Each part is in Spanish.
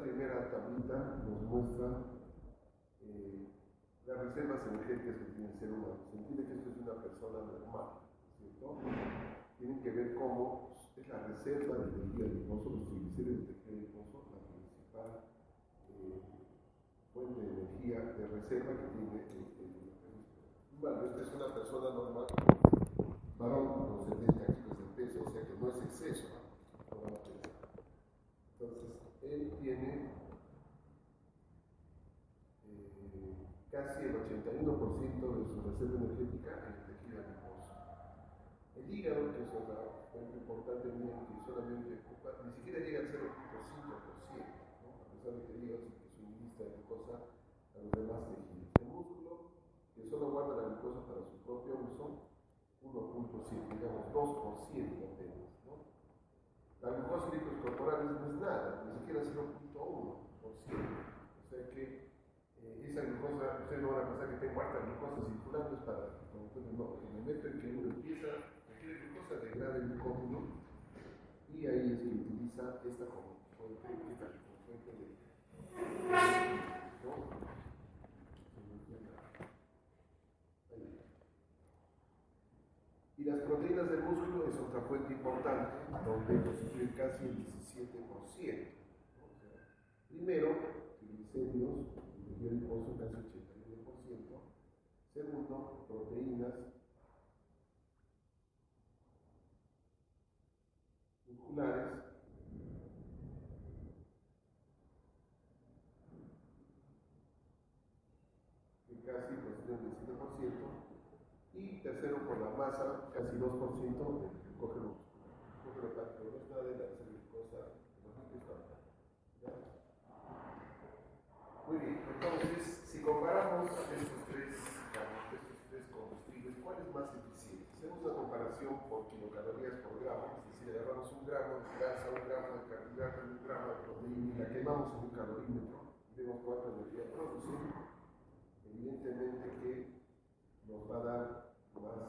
Primera tablita nos muestra eh, las reservas energéticas que tiene el ser humano. Se entiende que esto es una persona normal, ¿cierto? Tienen que ver cómo es la reserva de energía limoso, los triglicéridos de energía limoso, la principal eh, fuente de energía de reserva que tiene el, el, Bueno, esta es una persona normal, varón con 70 kilos de peso, o sea que no es exceso, ¿no? Entonces, él tiene eh, casi el 81% de su reserva energética en el tejido adiposo. El hígado, que es otra fuente importante mía, que solamente ocupa, ni siquiera llega al 0.5%, ¿no? a pesar de que el hígado es suministra glucosa a los demás tejidos. El músculo, que solo guarda la glucosa para su propio uso, 1.7, digamos 2% apenas. La glucosa en líquidos corporales no es nada, ni siquiera 0.1%. O sea que eh, esa glucosa, ustedes no van a pensar que tengo harta glucosa circulando, es para, entonces no, en el momento en que uno empieza a requiere glucosa, degrada el glucógeno y ahí es que utiliza esta como fuente, como de. ¿no? Y las proteínas del músculo es otra fuente importante, donde constituyen casi el 17%. O sea, primero, triglicéridos, el adiposo casi 89%. Segundo, proteínas musculares. que casi constituyen el 17%. Y tercero, por la masa, casi 2% del glucógeno muscular. Glucógeno hepático no es nada de la glucosa de los líquidos ¿Ya? Muy bien, entonces, si comparamos estos tres, estos tres combustibles, ¿cuál es más eficiente? Hacemos una comparación por kilocalorías por gramo, es decir, agarramos un gramo de grasa, un gramo de carbohidratos, un gramo de proteína y la quemamos en un calorímetro y vemos cuánta energía produce. Evidentemente que nos va a dar más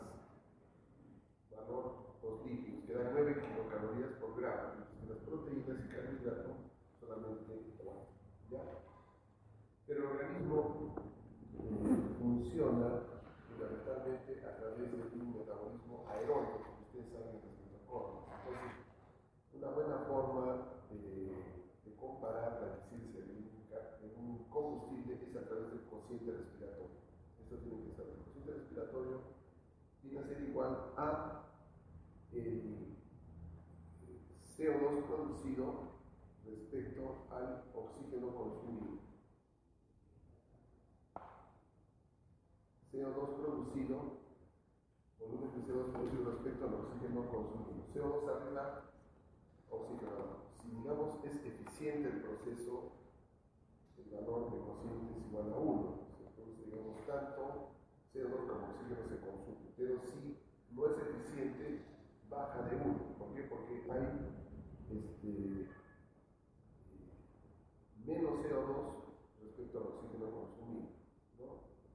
valor los líquidos, que dan 9 kilocalorías por gramo, mientras que las proteínas y carbohidratos solamente 4. ¿Ya? Pero el organismo eh, funciona fundamentalmente a través de un metabolismo aeróbico, como ustedes saben en los mitocordios. Entonces, una buena forma comparar la eficiencia bioquímica en un combustible es a través del cociente respiratorio. Esto tiene que saber. El cociente respiratorio viene a ser igual a el CO2 producido respecto al oxígeno consumido. CO2 producido, volumen de CO2 producido respecto al oxígeno consumido. CO2 arriba, oxígeno abajo. Si digamos es eficiente el proceso, el valor de cociente es igual a 1. Entonces digamos tanto CO2 como oxígeno se consume. Pero si no es eficiente, baja de 1. ¿Por qué? Porque hay este, menos CO2 respecto al oxígeno consumido.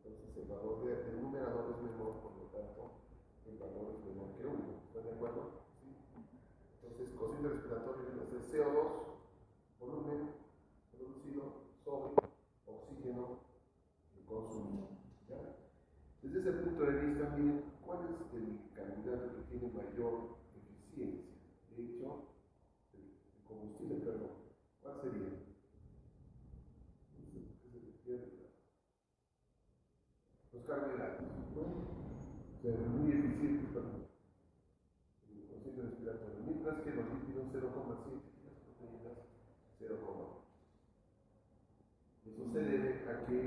Entonces el valor de, numerador es menor, por lo tanto el valor es menor que 1. ¿Están de acuerdo? Entonces, cociente respiratorio es el CO2, volumen producido sobre oxígeno consumido. ¿ya? Desde ese punto de vista, miren, ¿cuál es el candidato que tiene mayor eficiencia? De hecho, el combustible, perdón, ¿cuál sería? Los carbohidratos. O sea, muy eficientes para el cociente respiratorio, mientras que los lípidos 0,7 y las proteínas 0,1. que,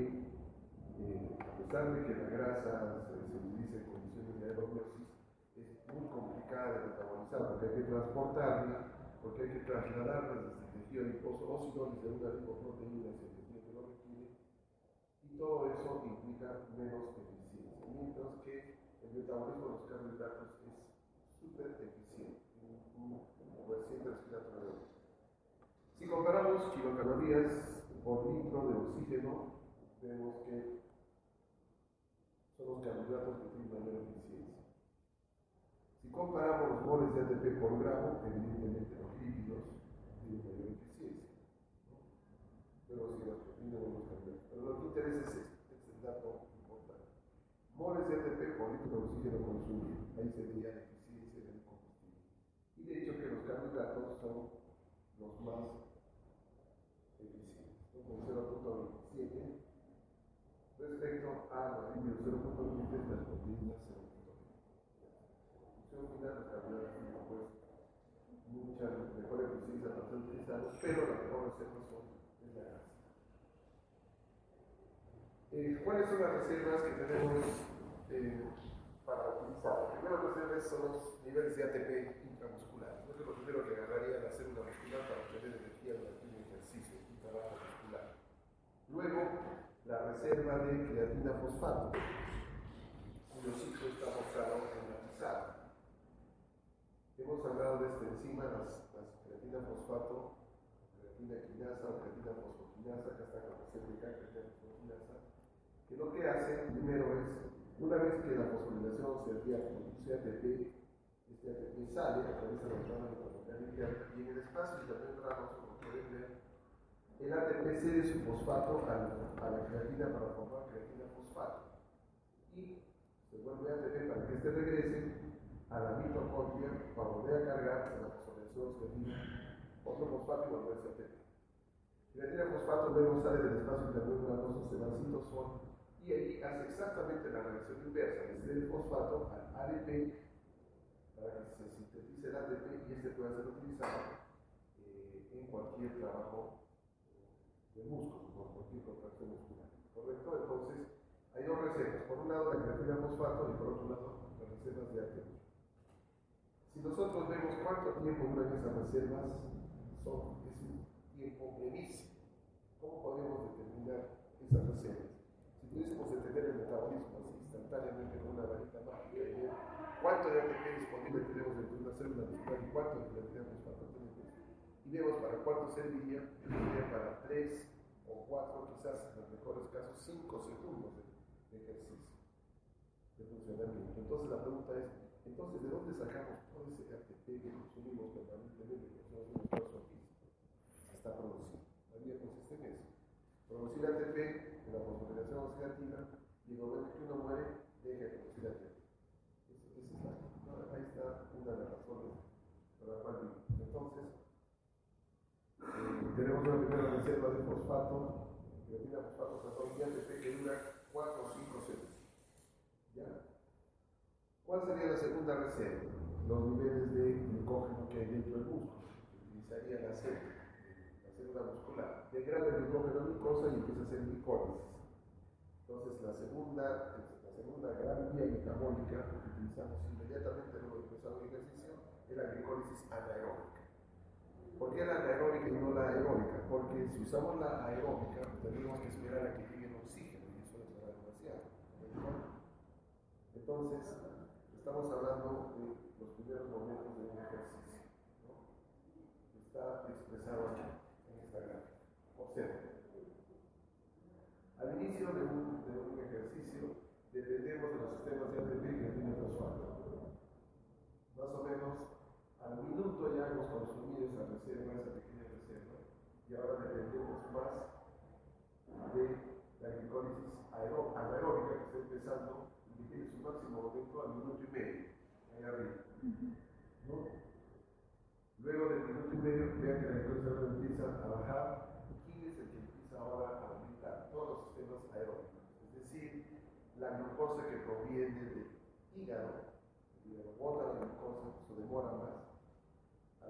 eh, a pesar de que la grasa se, utiliza en condiciones de aerobiosis, es muy complicada de metabolizar porque hay que transportarla, porque hay que trasladarla desde el tejido adiposo o si no desde una hacia el tejido que lo requiere, y todo eso implica menos eficiencia, mientras que el metabolismo de los carbohidratos es súper eficiente, coeficiente respiratorio. Si comparamos kilocalorías por litro de oxígeno, vemos que son los carbohidratos que tienen mayor eficiencia. Si comparamos los moles de ATP por gramo, evidentemente los lípidos tienen mayor eficiencia. Pero si las proteínas los carbohidratos. Pero lo que interesa es este, es el dato importante. Moles de ATP por litro de oxígeno consumido. Ahí se vería la eficiencia del combustible. Y de hecho que los carbohidratos son los más eficientes. ¿no? Con 0.27 respecto a los lípidos 0.20 las proteínas 0.20 función final los carbohidratos tienen mucha mejor eficiencia para ser utilizados, pero la mejor reserva son es la grasa. Eh, ¿Cuáles son las reservas que tenemos eh, para utilizar? La primera reserva son los niveles de ATP intramuscular. Esto es lo primero que agarraría la célula muscular para obtener energía durante un ejercicio, un trabajo muscular. Luego, la reserva de creatina fosfato, cuyo ciclo está mostrado en la pizarra. Hemos hablado de esta enzima, las, las creatina fosfato, creatina quinasa o creatina fosfoquinasa, que está con la creatina fosfoquinasa, que lo que hace primero es, una vez que la fosforilación se hacía produce ATP, este ATP sale, atraviesa la membrana mitocondrial y en el espacio de las membranas, como pueden ver, el ATP cede su fosfato a la, creatina para formar creatina fosfato. Y se vuelve ATP para que este regrese a la mitocondria para volver a cargar la fosforilación creatina, otro fosfato y volverse ATP. Creatina fosfato luego sale del espacio intermembranoso, se va citosol y ahí hace exactamente la reacción inversa, le cede el fosfato al ADP para que se sintetice el ATP y este pueda ser utilizado eh, en cualquier trabajo de músculo, por cualquier contracción muscular. ¿Correcto? Entonces, hay dos reservas. Por un lado, la creatina fosfato y por otro lado, las reservas de ATP. Si nosotros vemos cuánto tiempo duran esas reservas, son, es un tiempo brevísimo. ¿Cómo podemos determinar esas reservas? Si pudiésemos detener el metabolismo así instantáneamente con una varita mágica cuánto de ATP disponible tenemos dentro de una célula muscular y cuánto de creatina vemos para cuánto serviría, serviría para 3 o 4, quizás en los mejores casos 5 segundos de, ejercicio, de funcionamiento. Entonces la pregunta es, entonces, ¿de dónde sacamos todo ese ATP que consumimos permanentemente, que hacemos un esfuerzo físico? Se está produciendo. La vida consiste en eso. Producir ATP en la fosforilación oxidativa y en el momento que uno muere, deja de producir ATP. Esa es la, ahí está una de las razones por la cual tenemos una primera reserva de fosfato, creatina fosfato, perdón, y ATP que dura 4 o 5 segundos. ¿Ya? ¿Cuál sería la segunda reserva? Los niveles de glucógeno que hay dentro del músculo. Utilizaría la célula, la célula muscular. Degrada el glucógeno en glucosa y empieza a hacer glicólisis. Entonces, la segunda, la segunda gran vía metabólica que utilizamos inmediatamente luego de empezar un ejercicio es la glicólisis anaeróbica. ¿Por qué la anaeróbica y no la aeróbica? Porque si usamos la aeróbica, tendríamos que esperar a que llegue el oxígeno y eso es demasiado. Entonces, estamos hablando de los primeros momentos de un ejercicio. Está expresado aquí, en esta gráfica. Observen. Al inicio de un, ejercicio, dependemos de los sistemas de ATP que tiene. Más o menos al minuto ya hemos consumido esa reserva, esa pequeña reserva, y ahora dependemos más de la glicólisis anaeróbica que está empezando y que tiene su máximo momento al minuto y medio, ahí arriba. ¿no? Luego del minuto y medio, vean que la glicólisis anaeróbica empieza a bajar. ¿Quién es el que empieza ahora a aumentar? Todos los sistemas aeróbicos. Es decir, la glucosa que proviene del hígado, hígado bota la glucosa, eso demora más,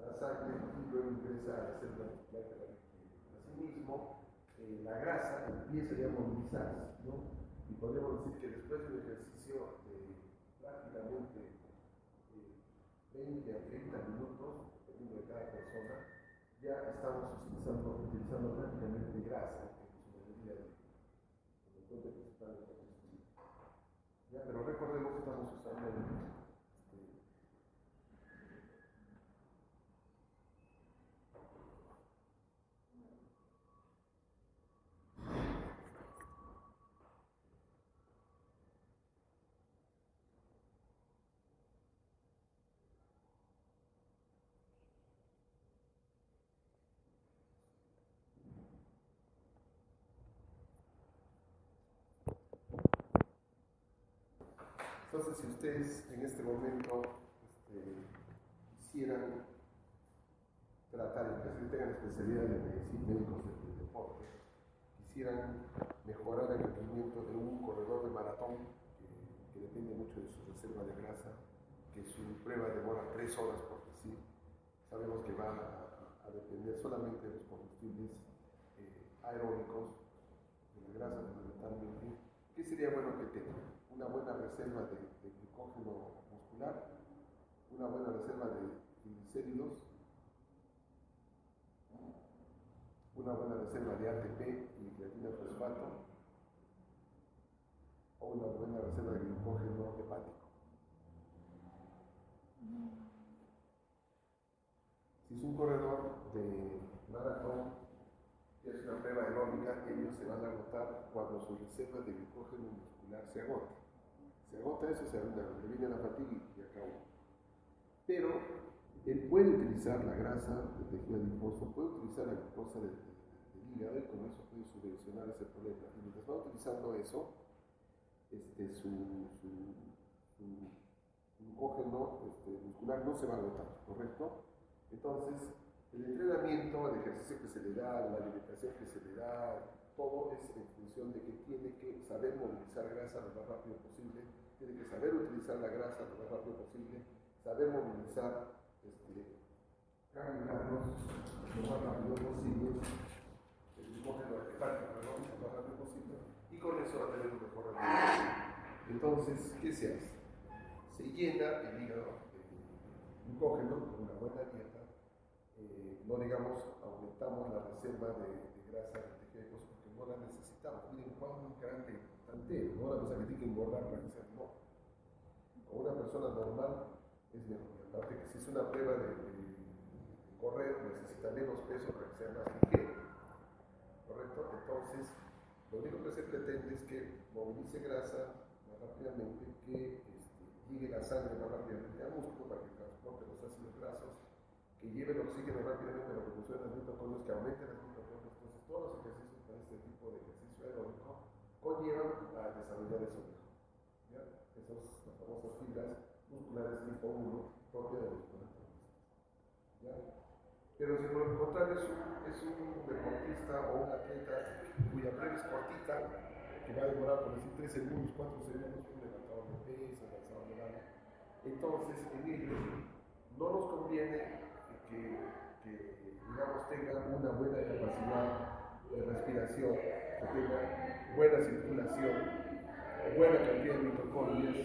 la sangre y luego ingresa a la célula muscular que la requiere. Asimismo, eh, eh, la grasa empieza a movilizarse, ¿no? Y podríamos decir que después de un ejercicio de prácticamente 20 a 30 minutos, dependiendo de cada persona, ya estamos utilizando, utilizando prácticamente grasa en su mayoría de, fuente principal de combustible. Ya, pero recordemos que estamos usando Entonces, si ustedes en este momento este, quisieran tratar, de tengan especialidad en medicina, médicos del deporte, quisieran mejorar el rendimiento de un corredor de maratón, que, depende mucho de su reserva de grasa, que su prueba demora tres horas por decir, sabemos que va a, depender solamente de los combustibles eh, aeróbicos, de la grasa fundamentalmente, ¿qué sería bueno que tengan? Una buena reserva de, glucógeno muscular, una buena reserva de triglicéridos, una buena reserva de ATP y creatina fosfato, o una buena reserva de glucógeno hepático. Si es un corredor de maratón, y es una prueba aeróbica, ellos se van a agotar cuando su reserva de glucógeno muscular se agote. Se agota eso, se agota, le viene la fatiga y acabó. Pero él puede utilizar la grasa del tejido adiposo, puede utilizar la glucosa del, hígado y con eso puede subvencionar ese problema. Y mientras va utilizando eso, este, su, su, su glucógeno este, muscular no se va a agotar, ¿correcto? Entonces, el entrenamiento, el ejercicio que se le da, la alimentación que se le da, todo es en función de que tiene que saber movilizar grasa lo más rápido posible, tiene que saber utilizar la grasa lo más rápido posible, saber movilizar este, lo más rápido posible, el glucógeno hepático lo más rápido posible, y con eso va a tener un mejor rendimiento. Entonces, ¿qué se hace? Se llena el hígado de glucógeno con una buena dieta, eh, no digamos aumentamos la reserva de, de grasa no la necesitamos. Miren cuán grande tanteo, no la cosa que tiene que engordar para que sea no. Con una persona normal es mejor. Aparte que si es una prueba de, correr, necesita menos peso para que sea más ligero. ¿Correcto? Entonces, lo único que se pretende es que movilice grasa más rápidamente, que este, llegue la sangre más rápidamente al músculo para que transporte los ácidos grasos, que lleve el oxígeno rápidamente a la producción de las mitocondrias, que aumente las mitocondrias. Entonces, todos los ejercicios este tipo de ejercicio aeróbico conllevan a desarrollar eso mejor. ¿ya? Esas famosas fibras musculares tipo 1 propia de los ¿ya? Pero si por el contrario es un, es un deportista o un atleta cuya prueba es cortita, que va a demorar por decir 3 segundos, 4 segundos, un levantador de peso, lanzador de mano, entonces en ellos no nos conviene que, que digamos tengan una buena capacidad de respiración, que tenga buena circulación, buena cantidad de mitocondrias.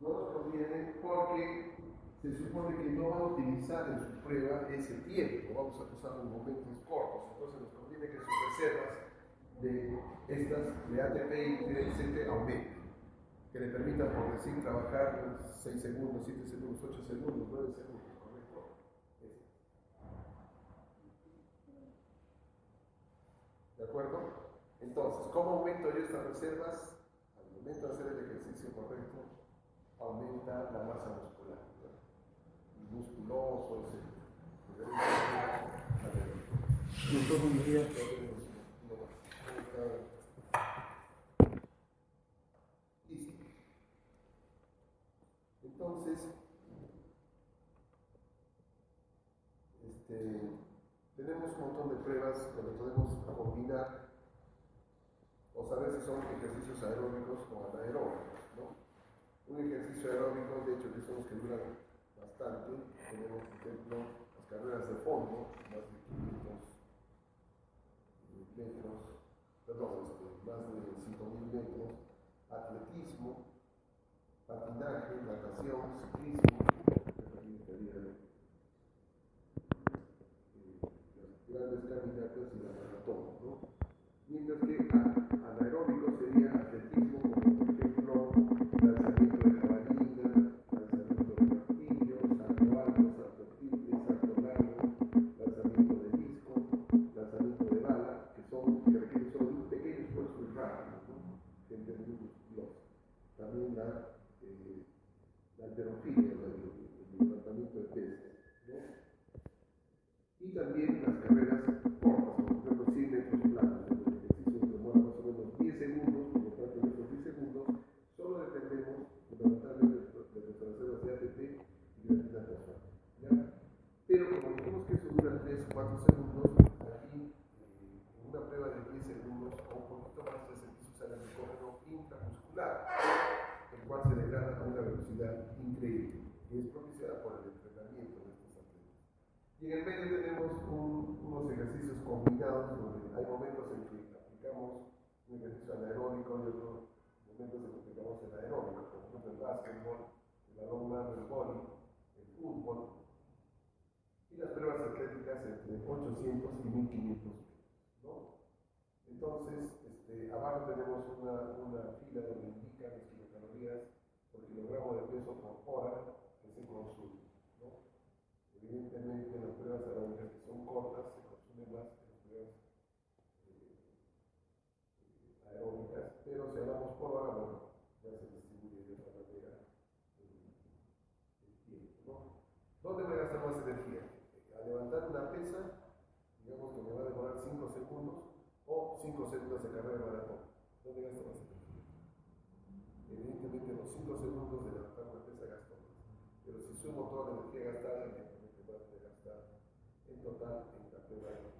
No nos conviene porque se supone que no va a utilizar en su prueba ese tiempo, vamos a usar en momentos cortos, entonces nos conviene que sus reservas de estas de ATP y de aumenten, que le permitan, por decir, trabajar 6 segundos, 7 segundos, 8 segundos, 9 segundos, ¿correcto? ¿De acuerdo? Entonces, ¿cómo aumento yo estas reservas? Al momento de hacer el ejercicio correcto, aumenta la masa muscular. El musculoso, ese. Entonces, este, tenemos un montón de pruebas donde podemos combinar o saber si son ejercicios aeróbicos como anaeróbicos. ¿no? Un ejercicio aeróbico, de hecho, que son los que duran bastante, tenemos, por ejemplo, las carreras de fondo, más de 500 metros, perdón, este, más de 5.000 metros, atletismo, patinaje, natación, ciclismo, grandes caminatas y la maratón. ¿no? Mientras que Y en el medio tenemos un, unos ejercicios combinados donde hay momentos en que aplicamos un ejercicio anaeróbico y otros momentos en que aplicamos el aeróbico, por ejemplo el básquetbol, el balón largo, el vóley, el fútbol y las pruebas atléticas entre 800 y 1500 ¿no? Entonces, este, abajo tenemos una, una fila donde indica las kilocalorías por kilogramo de peso por hora que se consume. Evidentemente las pruebas aeróbicas que son cortas se consumen más que las pruebas eh, eh, aeróbicas, pero si hablamos por hora, bueno, ya se distribuye de otra manera el, tiempo. ¿no? ¿Dónde voy a gastar más energía? A levantar una pesa, digamos que me va a demorar 5 segundos, o 5 segundos de carrera de maratón. ¿Dónde gasto más energía? Evidentemente los 5 segundos de levantar una pesa gasto más. Pero si sumo toda la energía gastada, evidentemente voy a gastar en total en la prueba de.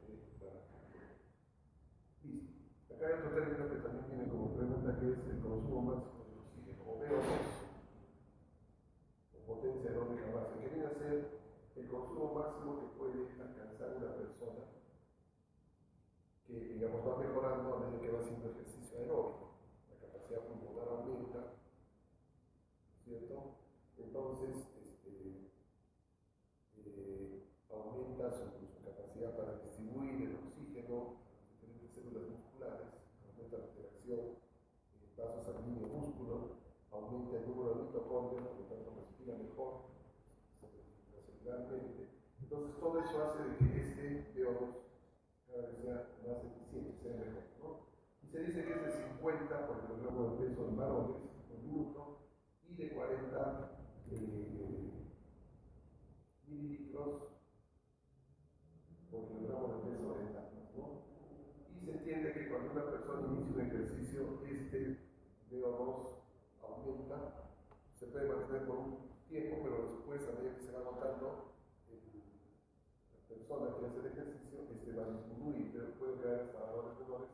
Listo. Acá hay otro término que también tiene como pregunta que es el consumo máximo de oxígeno, o VO2, o potencia aeróbica máxima, que viene a ser el consumo máximo que puede alcanzar una persona que, digamos, va mejorando a medida que va haciendo ejercicio aeróbico. La capacidad pulmonar aumenta, ¿cierto? Entonces, este, eh, aumenta su, su, capacidad para distribuir el oxígeno a las diferentes células musculares, aumenta la interacción en vasos sanguíneo-músculo, aumenta el número de mitocondrias, por lo tanto respira mejor celularmente. Entonces, todo eso hace de que este VO2 cada vez sea más eficiente, sea mejor. ¿no? Y se dice que es de 50 por kilogramo de peso en varones por minuto y de 40 eh, mililitros por kilogramo de peso en damas. ¿no? Y se entiende que cuando una persona inicia un ejercicio, este VO2 aumenta, se puede mantener por un tiempo, pero después, a medida que se va agotando, persona que hace el ejercicio, este va a disminuir, pero puede caer hasta valores menores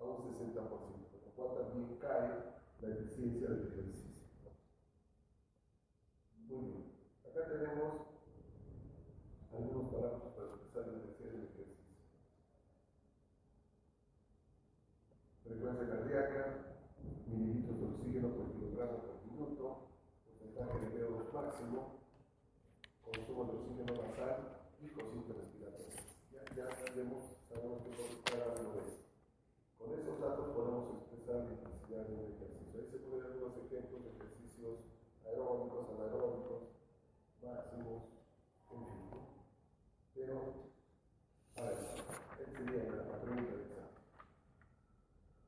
a un 60%, con lo cual también cae la eficiencia del ejercicio. Muy bien. Acá tenemos algunos parámetros para expresar la necesidad del ejercicio. Frecuencia cardíaca, mililitros de oxígeno por kilogramo por minuto, porcentaje de VO2 máximo, consumo de oxígeno basal y cociente respiratorio. Ya, ya sabemos, sabemos que cada uno de estos. Con esos datos podemos expresar la intensidad de un ejercicio. Ahí se pueden dar unos ejemplos de ejercicios aeróbicos, anaeróbicos, máximos, en fin. Pero, a ver, esta sería la pregunta de examen.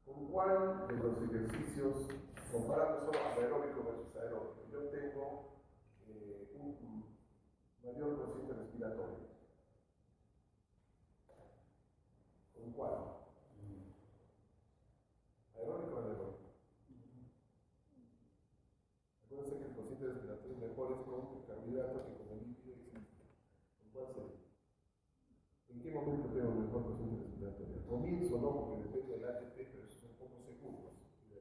¿Con cuál de los ejercicios, comparando solo anaeróbico versus aeróbico, yo tengo eh, un mayor cociente respiratorio? ¿Con cuál? ¿Aeróbico o anaeróbico? Acuérdense que el cociente respiratorio mejor es con el carbohidrato que con el líquido existe. ¿Con cuál sería? ¿En qué momento tengo mejor cociente respiratorio? Al comienzo no, porque depende del ATP, pero son pocos segundos. Y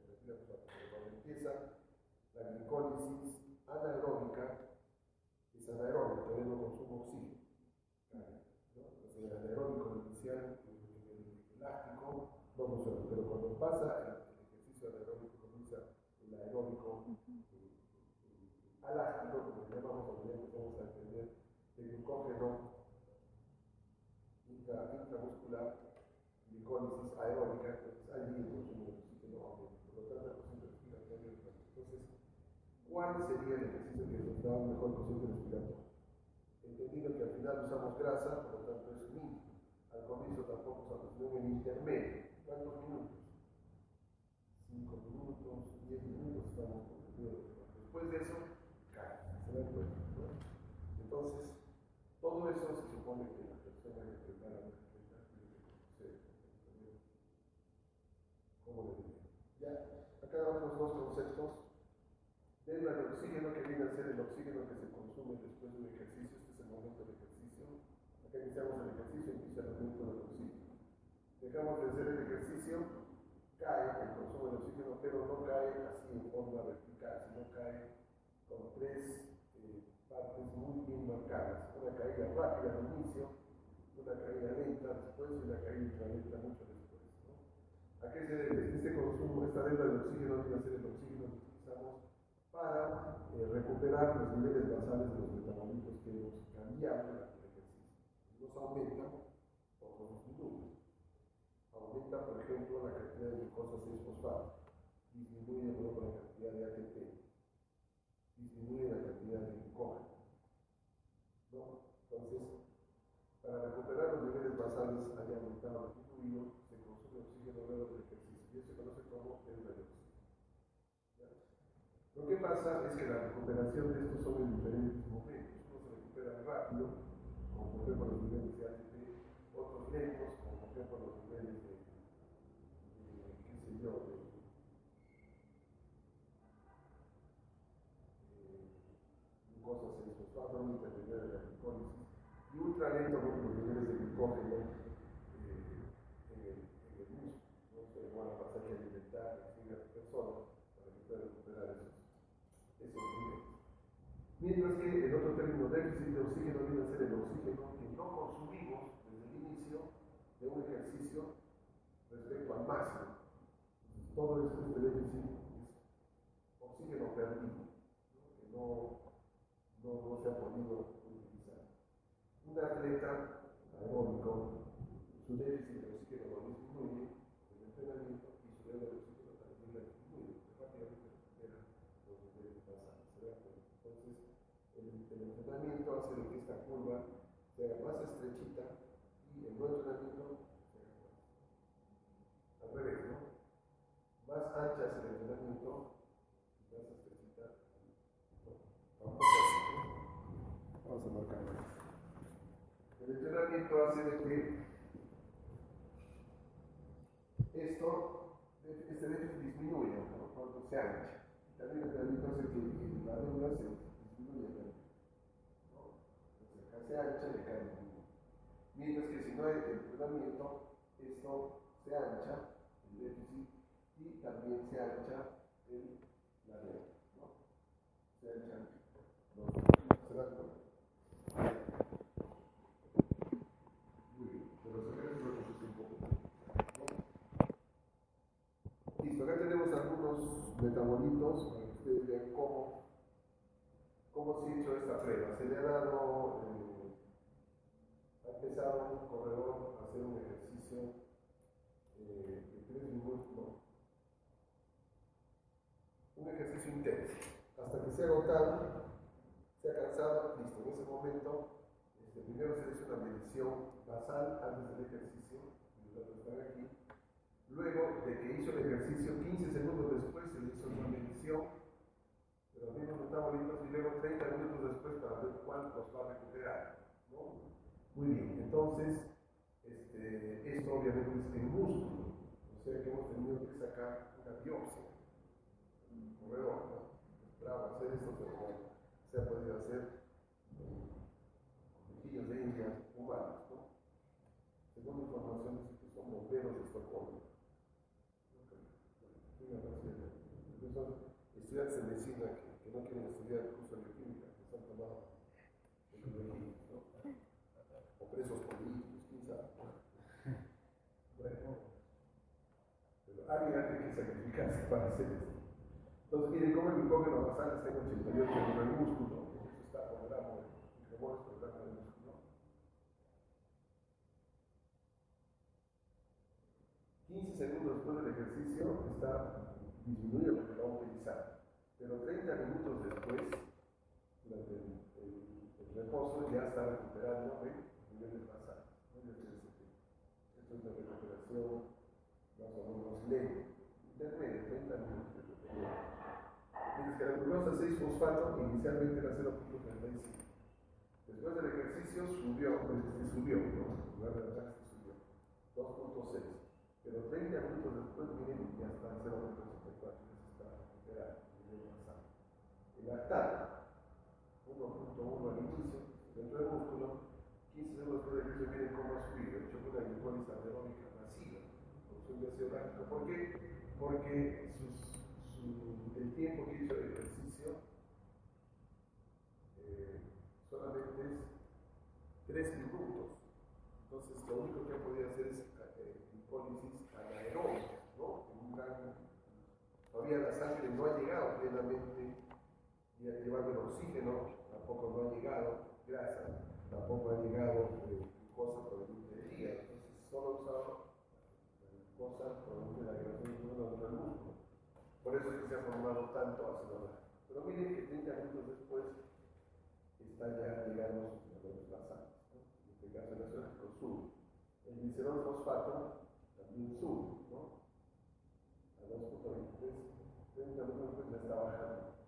la la glicólisis anaeróbica todavía no consumo oxígeno. ¿no? Entonces, el anaeróbico inicial, el elástico, no funciona. Pero cuando pasa el, ejercicio anaeróbico, comienza el aeróbico alástico, como le llamamos, cuando ya empezamos a entender el glucógeno intra, intramuscular, glicólisis aeróbica, entonces allí el consumo de oxígeno aumenta. Por lo tanto, respiratorio Entonces, ¿cuál sería el ejercicio que nos da un mejor cociente respiratorio? Entendido que al final usamos grasa, por lo tanto es mínimo. Al comienzo tampoco usamos, sino en intermedio. ¿Cuántos minutos? 5 minutos, 10 minutos estamos con el periodo. Después de eso, cae. ¿Se dan cuenta? Entonces, todo eso se supone que la persona que prepara tiene que conocer. ¿Cómo le digo? Ya, acá otros dos conceptos. Del oxígeno, que viene a ser el oxígeno que se consume después de un ejercicio, este es el momento del ejercicio. Acá iniciamos el ejercicio, inicia el momento del oxígeno. Dejamos de hacer el ejercicio, cae el consumo de oxígeno, pero no cae así en forma vertical, sino cae con tres eh, partes muy bien marcadas. Una caída rápida al inicio, una caída lenta después y una caída ultralenta mucho después. ¿no? ¿A qué se debe? Este consumo, esta deuda de oxígeno debe ser el oxígeno que utilizamos para eh, recuperar los niveles basales de los metabolitos que hemos cambiado durante el ejercicio. Aumentan. Aumenta, por ejemplo, la cantidad de glucosa 6-fosfato, disminuye ejemplo, la cantidad de ATP, disminuye la cantidad de glucógeno. ¿no? Entonces, para recuperar los niveles basales haya aumentado o disminuido, se consume oxígeno luego del ejercicio y eso se conoce como deuda de oxígeno. Lo que pasa es que la recuperación de estos son en diferentes momentos. Unos se recuperan rápido, como por ejemplo los niveles de ATP, otros lentos, como por ejemplo los niveles de, de qué sé yo, de, glucosa 6-fosfato, una intermediaria de la glicólisis, y ultralento con los niveles de glucógeno eh, en, el, en el músculo. ¿no? Se van a pasar que alimentar a las personas para que puedan recuperar esos, esos niveles. Mientras que el otro término déficit de oxígeno viene a ser el oxígeno que no consumimos desde el inicio de un ejercicio respecto al máximo. Todo esto, este déficit es oxígeno perdido, ¿no? que no, no, no se. Un atleta aeróbico, su déficit de oxígeno lo disminuye en el entrenamiento y su deuda de oxígeno también la disminuye, porque rápidamente recupera los niveles basales. ¿se da cuenta? Entonces, el, el entrenamiento hace de que esta curva se haga más estrechita y el no entrenamiento se haga más. Al revés, ¿no? Más ancha es el entrenamiento y más estrechita. No, tampoco así, ¿no? Vamos a marcarlo. El que esto, este déficit disminuya ¿no? cuando se ancha. También el entrenamiento hace que la deuda se disminuya también. ¿no? Entonces acá se ancha y acá disminuye. Mientras que si no hay entrenamiento, esto se ancha, el déficit, y también se ancha el, la deuda. ¿no? Se anchan los ¿Se dan cuenta? Muy bien, pero se ve lo que se un poco. ¿no? Listo, acá tenemos algunos metabolitos ustedes vean cómo, cómo se ha esta prueba. Se le ha dado, eh, ha empezado un corredor a hacer un ejercicio eh, de tres minutos, no, un ejercicio intenso, hasta que se ha agotado, se ha cansado, listo, en ese momento, este, primero se hizo una medición basal antes del ejercicio, luego de que hizo el ejercicio, 15 segundos después hizo una medición de los mismos metabolitos y luego 30 minutos después para ver cuál los va a recuperar, ¿no? Muy bien, entonces, este, esto obviamente es en músculo, o sea que hemos tenido que sacar una biopsia corredor, ¿no? Bravo hacer esto, pero se ha podido hacer con de India humanos, ¿no? Según información, dice que son bomberos de Estocolmo. Son estudiantes de medicina que, quieren estudiar el curso de bioquímica, que están tomando ¿no? o presos políticos, quién sabe. Bueno, pero alguien tiene que sacrificarse para hacer esto. Entonces, miren cómo el glucógeno basal está en 88 en el músculo, eso está por gramo, el gramo por gramo de músculo. 15 segundos después del ejercicio está disminuido porque lo va a utilizar, pero 30 minutos después, durante el, reposo, ya está recuperando el nivel basal. Esto es una recuperación más o menos leve, intermedia, 30 minutos que la glucosa 6-fosfato inicialmente era 0.35. Después del ejercicio subió, este subió, ¿no? subió, 2.6. Pero 30 minutos después, miren, ya está en 0.84, ya se está El lactato, 1.1 al inicio, dentro del músculo, 15 segundos después del ejercicio, miren cómo ha subido, glucólisis anaeróbica masiva, ácido láctico. ¿Por qué? Porque el tiempo que hizo el ejercicio eh, solamente es 3 minutos. Entonces, lo único que podía hacer es eh, hipólisis anaeróbica, ¿no? Todavía la sangre no ha llegado plenamente y llevando el oxígeno, tampoco no ha llegado grasa, tampoco ha llegado eh, glucosa proveniente del día. Entonces, solo usaba de la músculo. Por eso es que se ha formado tanto ácido Pero miren que 30 minutos después está ya sus niveles basales. ¿no? En este caso el ácido sube. El glicerol fosfato también sube. ¿no? A 2.23, 30 minutos después ya está bajando.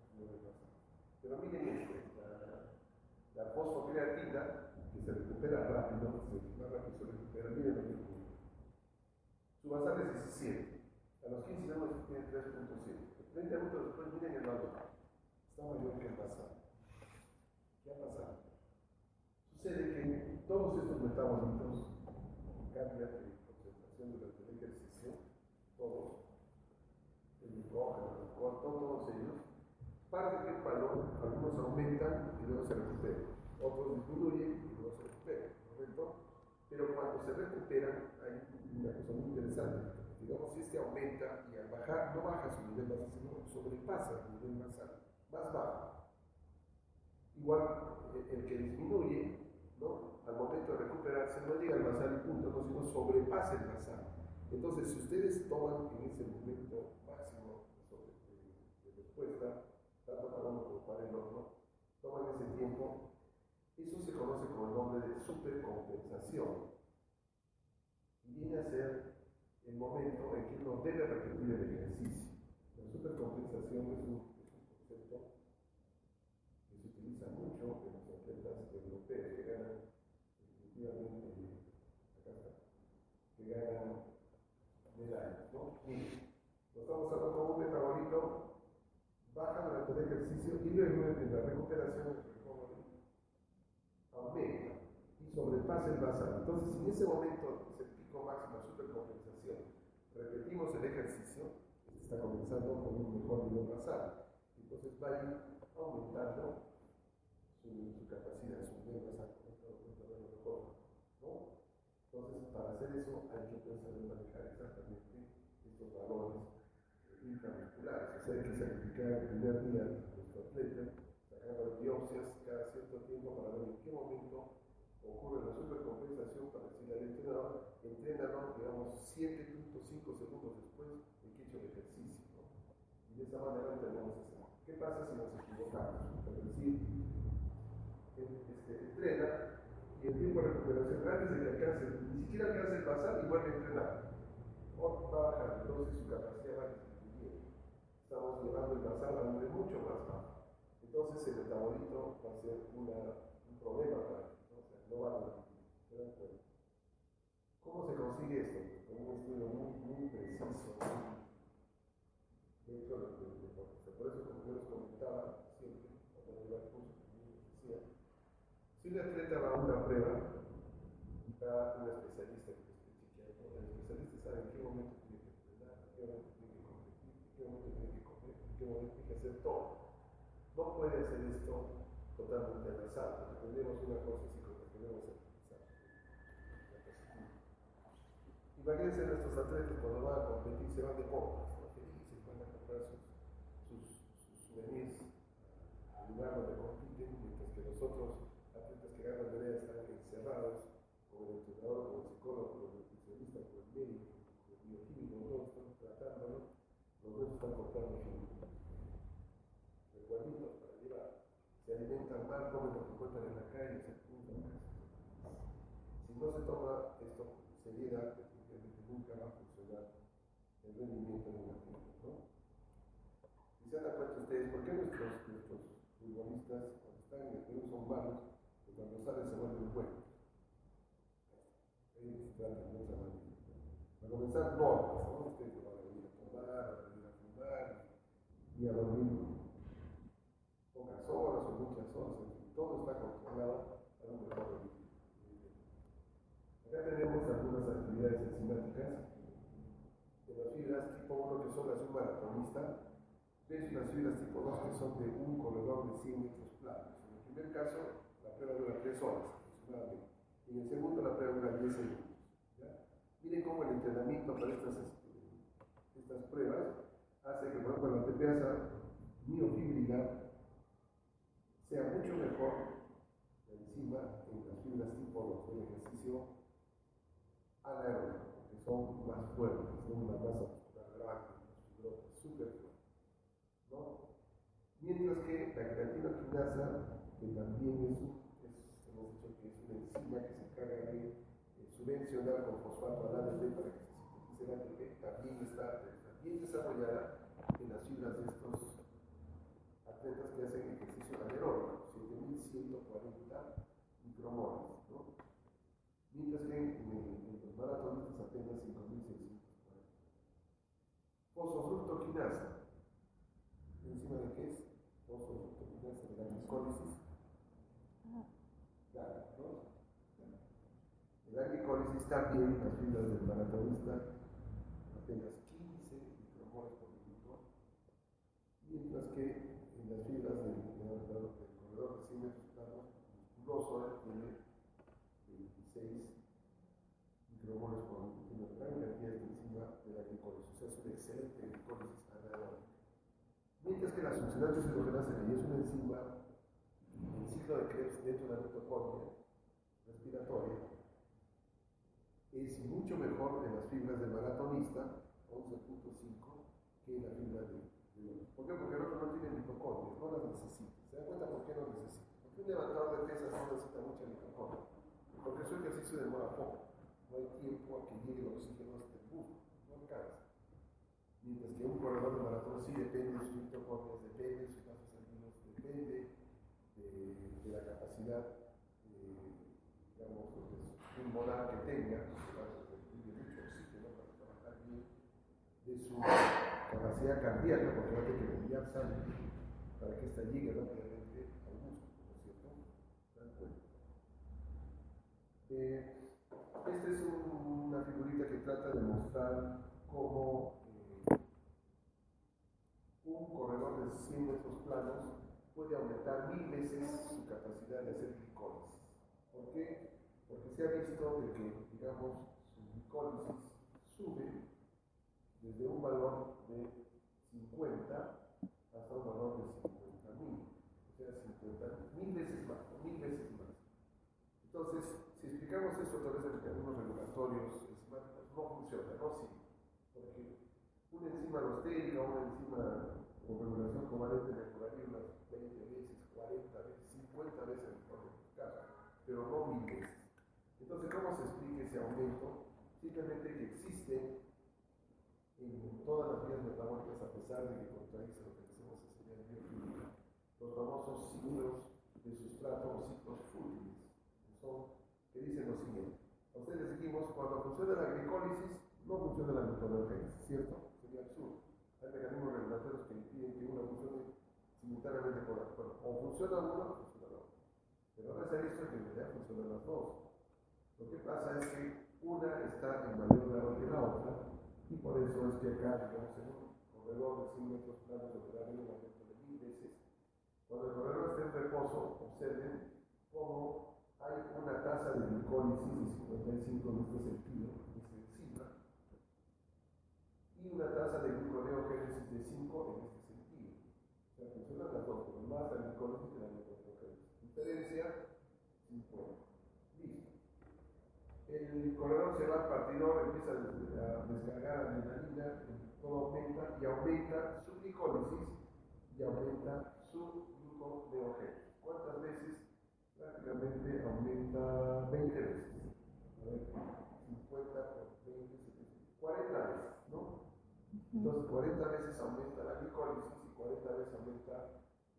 Pero miren este, la, la fosfocreatina, que se recupera rápido, se, más rápido se recupera, miren lo que ocurre. Su basal es 17. A los 15 años tiene 3.7. 30 minutos después miren el valor. Está mayor que el pasado. ¿Qué ha pasado? Sucede que todos estos metabolitos cambian de concentración durante el ejercicio, todos, el glucógeno, el corto, todos ellos, parte de un valor, algunos aumentan y luego se recuperan, otros disminuyen y luego se recuperan, ¿correcto? Pero cuando se recuperan hay una cosa muy interesante digamos, si este aumenta y al bajar, no baja su nivel basal, sino sobrepasa el nivel basal, más bajo. Igual el que disminuye, ¿no? al momento de recuperarse, no llega al basal y punto, no, sino sobrepasa el basal. Entonces, si ustedes toman en ese momento máximo de, respuesta, tanto para uno como para el otro, toman ese tiempo, eso se conoce como el nombre de supercompensación. Y viene a ser el momento en que uno debe repetir el ejercicio. La supercompensación es un, concepto que se utiliza mucho en las atletas europeas que ganan, efectivamente, acá está, que ganan medallas. ¿no? lo estamos hablando como un metabolito, baja durante el ejercicio y luego en la recuperación aumenta y sobrepasa el basal. Entonces, en ese momento es de supercompensación repetimos el ejercicio, está comenzando con un mejor nivel basal. Entonces va a ir aumentando su, capacidad, su nivel basal. ¿no? Entonces, para hacer eso hay que pensar en manejar exactamente estos valores intramusculares. O hay que sacrificar el primer día a nuestro atleta, sacando biopsias cada cierto tiempo para ver en qué momento ocurre la supercompensación para decirle al entrenador, entrénalo, digamos, 7.5 segundos después de que hecho el ejercicio. Y de esa manera tenemos ese. ¿Qué pasa si nos equivocamos? Es decir, este, entrena y el tiempo de recuperación, antes de que alcance, ni siquiera alcance el pasar y vuelve entrenar. O va a bajar, entonces su capacidad va a disminuir. Estamos llevando el basal a un nivel mucho más bajo. Entonces el metabolito va a ser un problema para ¿Cómo se consigue esto? Con un estudio muy, muy preciso, de, de, Por eso, como yo les comentaba siempre, cuando iba al curso, decía, si un atleta va a una prueba, va un especialista que esté chequeando, el especialista sabe en qué momento tiene que entrenar, en qué momento tiene que competir, en qué momento tiene que comer, en qué tiene que hacer todo. No puede hacer esto totalmente al azar, porque tenemos una cosa así como que tenemos el Imagínense nuestros atletas cuando van a competir, se van de compras, ¿no? felices, van a comprar sus, sus, sus souvenirs al lugar donde mientras que nosotros, atletas que ganan medallas, están encerrados con el entrenador, con el psicólogo, con el nutricionista, con el médico, con el bioquímico, todos están tratándolo, los dos están comprando recuerditos para llevar. Se alimentan mal, comen lo que encuentran en la calle, se apuntan. Si no se toma esto seriedad, nunca va a funcionar el ¿no? Y se dan cuenta ustedes, ¿por qué nuestros, futbolistas, cuando están en el Perú, son malos, y cuando salen se vuelven. Para comenzar, normas, ¿no? Ustedes van a venir a tomar, a a y a dormir pocas horas o muchas horas, en todo está controlado para un mejor rendimiento. Acá tenemos algunas actividades enzimáticas tipo 1 que son las de un maratonista, ves las fibras tipo 2 que son de un corredor de 100 metros planos. En el primer caso, la prueba dura 3 horas aproximadamente, en el segundo, la prueba dura 10 segundos. ¿ya? Miren cómo el entrenamiento para estas, este, estas pruebas hace que, por ejemplo, la TPasa miofibrila sea mucho mejor la enzima en las fibras tipo 2 del ejercicio anaeróbico, que son más fuertes, son una masa muscular grande, fibrosas, súper fuertes. ¿no? Mientras que la creatina quinasa, que también es, hemos dicho que es una enzima que se encarga de eh, subvencionar con fosfato al ADP para que se sintetice el también está bien desarrollada en las fibras de estos atletas que hacen ejercicio anaeróbico, 7140 micromoles. ¿no? Mientras que en, en los maratonistas apenas 5640. Fosfofructoquinasa. ¿Encima de qué es? Glicólisis. Claro, ¿no? La glicólisis también, las fibras del maratonista, apenas 15 micromoles por minuto, mientras que en las fibras del, del, del corredor 100 metros planos, musculoso tiene 26 micromoles por minuto, una gran cantidad de enzima de la glicólisis, o sea, es una excelente glicólisis anaeróbica. Mientras que la succinase hidrogenasa, que es una enzima en ciclo de Krebs dentro de la mitocondria respiratoria, es mucho mejor en las fibras del maratonista, 11.5, que en la fibra de, de. ¿Por qué? Porque el otro no tiene mitocondria, no las necesita. ¿Se dan cuenta por qué no necesita? Porque un levantador de pesas no necesita mucha mitocondria. Porque su ejercicio demora poco. No hay tiempo a que llegue el oxígeno a este músculo. No alcanza. Mientras que un corredor de maratón sí depende de sus mitocondrias, depende de sus vasos sanguíneos, depende capacidad, eh, digamos, pulmonar que tenga, requiere mucho oxígeno para trabajar bien, de su capacidad cardíaca, porque va a tener que enviar sangre para que ésta llegue rápidamente al músculo, ¿no es cierto? ¿Dan cuenta? Eh, esta es un, una figurita que trata de mostrar cómo eh, un corredor de 100 metros planos puede aumentar mil veces su capacidad de hacer glicólisis. ¿Por qué? Porque se ha visto de que, digamos, su glicólisis sube desde un valor de 50 hasta un valor de 50 mil. O sea, 50 mil veces más, mil veces más. Entonces, si explicamos esto a través de mecanismos regulatorios no funciona, no sirve. Porque una enzima alostérica, una enzima con regulación covalente mejoraría unas 20 veces, 40 veces, 50 veces en el caso, pero no mil veces. Entonces, ¿cómo se explica aumento? Simplemente que existe en todas las vías metabólicas, a pesar de que contradice lo que decimos enseñar en bioquímica, los famosos ciclos de sustrato o ciclos fútiles que dicen lo siguiente. A ustedes les dijimos, cuando funciona la glicólisis, no funciona la gluconeogénesis, ¿cierto? Sería absurdo. Hay mecanismos regulatorios que impiden que una funcione simultáneamente con la otra. O funciona una o funciona la otra. Pero ahora se ha visto que en realidad funcionan las dos. Lo que pasa es que una está en mayor grado que la otra, y por eso es que acá, digamos, en un corredor de 100 metros planos lateral en Cuando el corredor está en reposo, observen cómo hay una tasa de glicólisis de 55 en este sentido, esta enzima, y una tasa de gluconeogénesis de 5 en este sentido. O sea, funcionan las dos, pero más la glicólisis que la gluconeogénesis. Diferencia, 50. El corredor se va al partidor, empieza a descargar adrenalina, todo aumenta y aumenta su glicólisis y aumenta su gluconeogénesis. ¿Cuántas veces? Prácticamente aumenta 20 veces. A ver, 50 por 20, 40 veces, ¿no? Entonces 40 veces aumenta la glicólisis y 40 veces aumenta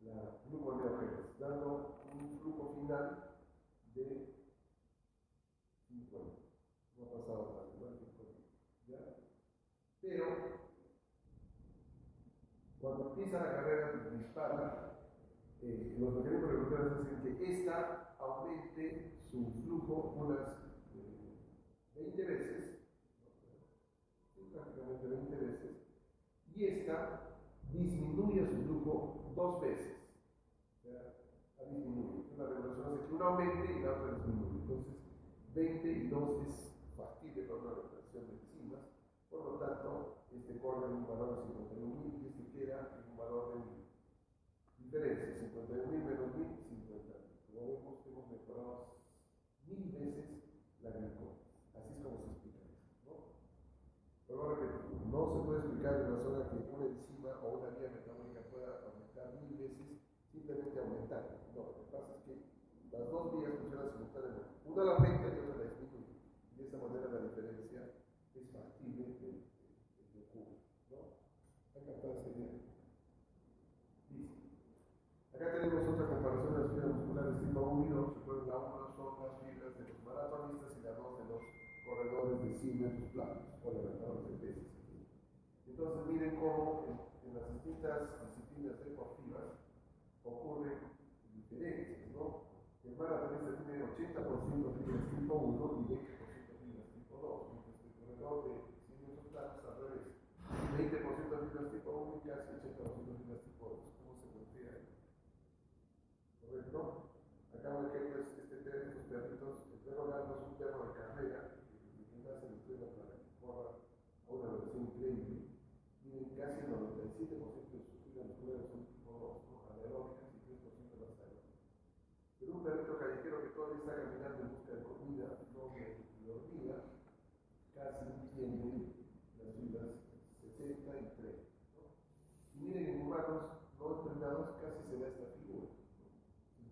la gluconeogénesis, dando un flujo final de 50. No ha pasado nada, igual que ¿Ya? Pero cuando empieza la carrera dispara, eh, los mecanismos regulares hacen que esta aumente su flujo unas eh, 20 veces, prácticamente 20 veces, y esta disminuye su flujo dos veces. Sea, ha disminuido. La regulación hace que una aumente y la otra disminuye. Entonces, 20 y 2 es factible para una regulación de enzimas, por lo tanto, este corre en un valor de 51.000 y este queda en un valor de 1000 diferencia, 51.000 menos 1000, 50.000. Como vemos, hemos mejorado mil veces la glucosa. Así es como se explica eso. ¿no? Pero ahora que no se puede explicar en una zona que una enzima o una vía metabólica pueda aumentar mil veces simplemente aumentando. No, lo que pasa es que las dos vías funcionan simultáneamente. Una la aumenta y otra la disminuye. Y de esa manera la diferencia es factible de, de, de ocurre. ¿no? Acá tenemos otra comparación de las fibras musculares tipo 1 y 2. Recuerden, la 1 son las fibras de los maratonistas y la 2 de los corredores de 100 metros planos o levantadores de. Entonces, miren cómo en, las distintas disciplinas deportivas ocurren diferencias, ¿no? El maratonista tiene 80% fibras tipo 1 y 20% fibras tipo 2, el de 100 metros planos al revés. 20% fibras tipo 1 y casi 80% fibras tipo 2. ¿Cómo se podría ahí? ¿Correcto? Acá un ejemplo es este perro, estos perritos. El perro gano es un perro de carrera, que que nace lo entrena para que corra a una velocidad increíble. Tienen casi el 97% de sus fibras musculares son tipo 2, ¿no? anaeróbicas y 3% las aeróbicas. Pero un perrito callejero que todavía está caminando en busca de comida, no y dormida, casi tiene las fibras 60 y 3. ¿no? Y miren, en humanos no entrenados casi se da esta figura.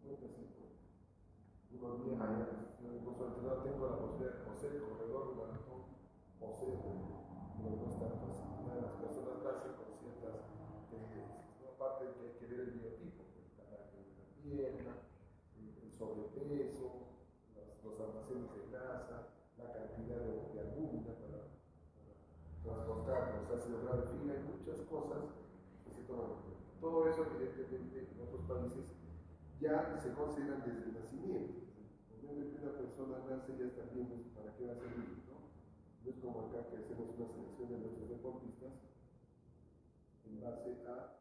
50-50. Unos días allá, yo incluso entrenado tengo la posibilidad de poseer el corredor maratón, poseo, pero no es tan. Las personas nacen con ciertas tendencias. ¿no? Aparte que hay que ver el biotipo, el tamaño de la pierna, el sobrepeso, los, los almacenes de grasa, cantidad de, de albúmina para, para transportar los ácidos grasos, en fin, hay muchas cosas que se toman. Todo eso, evidentemente, en otros países ya se consideran desde el nacimiento. El momento una persona nace ya están viendo para qué va a servir, ¿no? No es como acá que hacemos una selección de nuestros deportistas en base a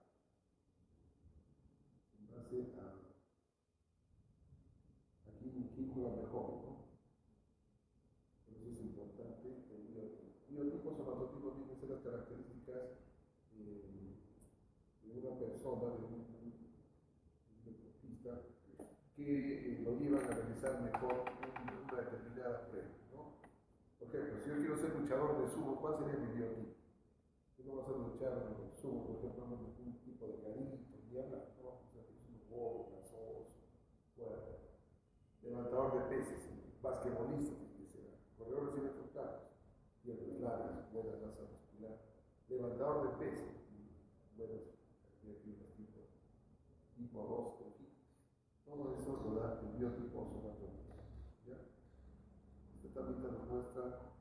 en base a aquí quién juega mejor, ¿no? Por eso es importante el biotipo. Biotipos o matotipos tienen que ser las características eh, de una persona, de un, un deportista, que eh, lo llevan a realizar mejor un, una determinada prueba. ¿no? Por ejemplo, si yo quiero ser luchador de sumo, ¿cuál sería mi biotipo? Yo no voy a ser luchador de sumo, por ejemplo, un tipo de garito, ni hablar, no, o sea, es un gordo, grasoso, fuerte. Levantador de pesas, basquetbolista, que sea, corredor de 100 metros planos, piernas largas, buena masa muscular, levantador de pesas, buenas tipo, tipo 2, en fin. Todo lo biotipo somatológico. ¿ya? Esta tablita nos muestra